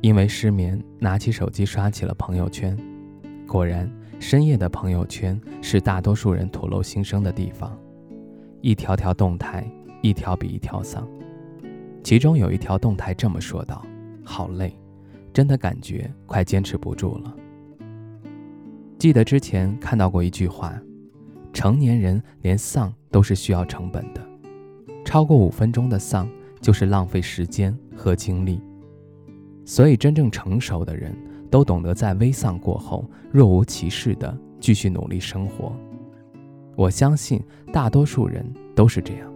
因为失眠，拿起手机刷起了朋友圈。果然，深夜的朋友圈是大多数人吐露心声的地方。一条条动态，一条比一条丧。其中有一条动态这么说道：“好累，真的感觉快坚持不住了。”记得之前看到过一句话：“成年人连丧都是需要成本的，超过五分钟的丧就是浪费时间和精力。”所以，真正成熟的人都懂得在微丧过后若无其事地继续努力生活。我相信大多数人都是这样。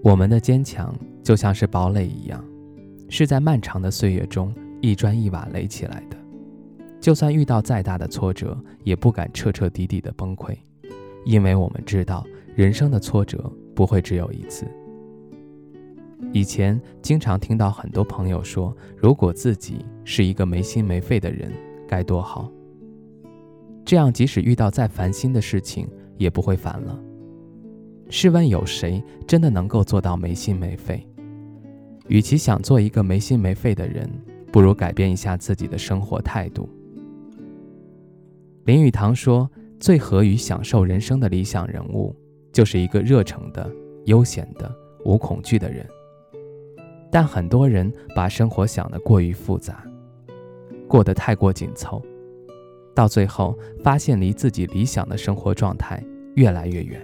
我们的坚强就像是堡垒一样，是在漫长的岁月中一砖一瓦垒起来的。就算遇到再大的挫折，也不敢彻彻底底的崩溃，因为我们知道人生的挫折不会只有一次。以前经常听到很多朋友说，如果自己是一个没心没肺的人，该多好。这样即使遇到再烦心的事情，也不会烦了。试问有谁真的能够做到没心没肺？与其想做一个没心没肺的人，不如改变一下自己的生活态度。林语堂说，最合于享受人生的理想人物，就是一个热诚的、悠闲的、无恐惧的人。但很多人把生活想得过于复杂，过得太过紧凑，到最后发现离自己理想的生活状态越来越远。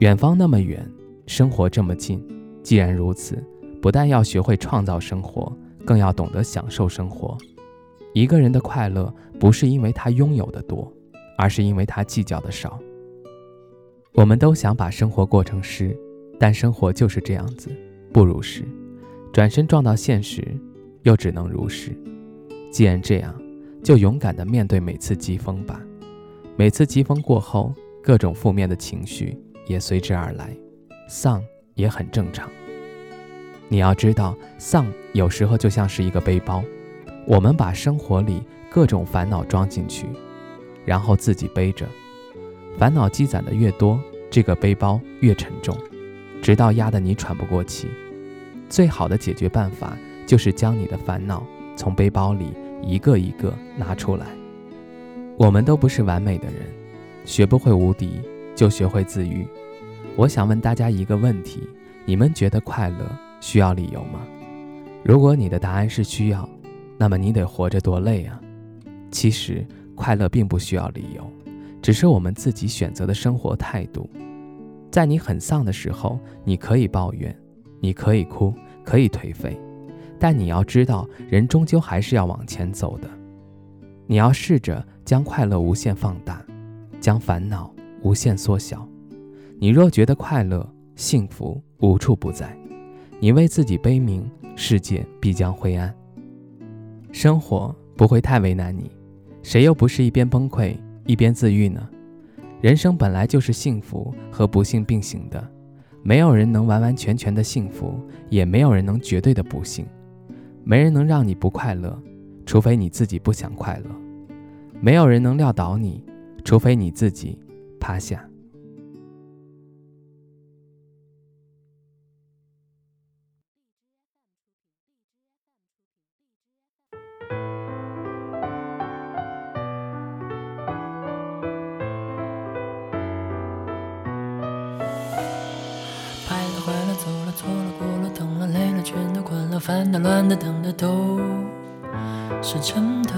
远方那么远，生活这么近。既然如此，不但要学会创造生活，更要懂得享受生活。一个人的快乐不是因为他拥有的多，而是因为他计较的少。我们都想把生活过成诗，但生活就是这样子。不如是，转身撞到现实，又只能如是。既然这样，就勇敢地面对每次疾风吧。每次疾风过后，各种负面的情绪也随之而来，丧也很正常。你要知道，丧有时候就像是一个背包，我们把生活里各种烦恼装进去，然后自己背着。烦恼积攒的越多，这个背包越沉重。直到压得你喘不过气，最好的解决办法就是将你的烦恼从背包里一个一个拿出来。我们都不是完美的人，学不会无敌，就学会自愈。我想问大家一个问题：你们觉得快乐需要理由吗？如果你的答案是需要，那么你得活着多累啊！其实快乐并不需要理由，只是我们自己选择的生活态度。在你很丧的时候，你可以抱怨，你可以哭，可以颓废，但你要知道，人终究还是要往前走的。你要试着将快乐无限放大，将烦恼无限缩小。你若觉得快乐、幸福无处不在，你为自己悲鸣，世界必将灰暗。生活不会太为难你，谁又不是一边崩溃一边自愈呢？人生本来就是幸福和不幸并行的，没有人能完完全全的幸福，也没有人能绝对的不幸。没人能让你不快乐，除非你自己不想快乐；没有人能撂倒你，除非你自己趴下。烦的乱的等的都是真的，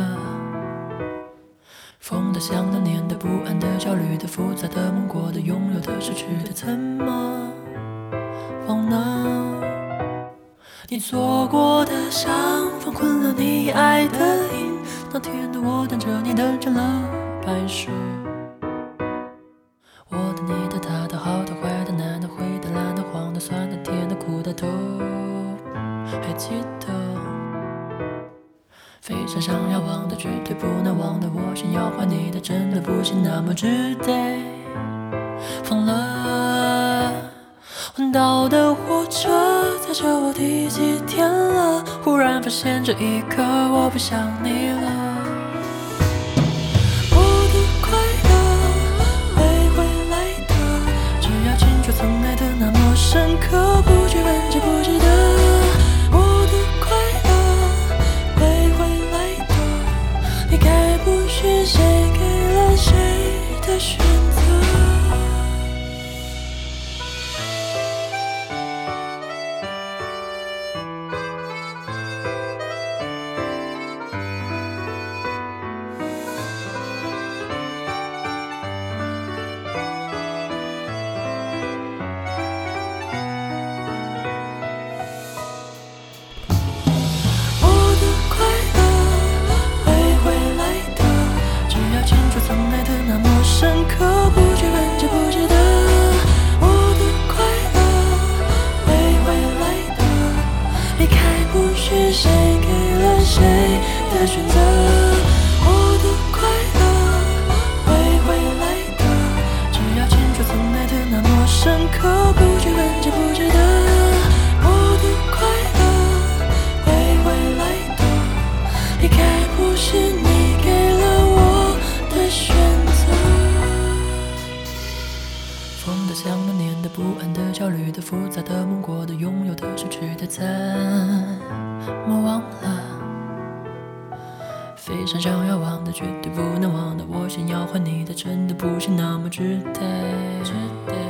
疯的、想的、念的、不安的、焦虑的、复杂的、梦过的、拥有的、失去的，怎么忘呢？你做过的伤，放困了你爱的瘾。那天的我等着你，等成了白首。记得非常想要忘的，绝对不能忘的，我想要换你的，真的不是，那么值得疯了。环岛的火车载着我第几天了？忽然发现这一刻我不想你了。的选择。我的快乐会回来的，只要清楚曾爱的。那么深刻，不去问记不值得。我的快乐。会回来的，离开不是你给了我的选择。疯的、想的、念的、不安的、焦虑的、复杂的、梦过的、拥有的、失去的，怎么忘了？非常想要忘的，绝对不能忘的，我想要换你的，真的不是，那么值得只得。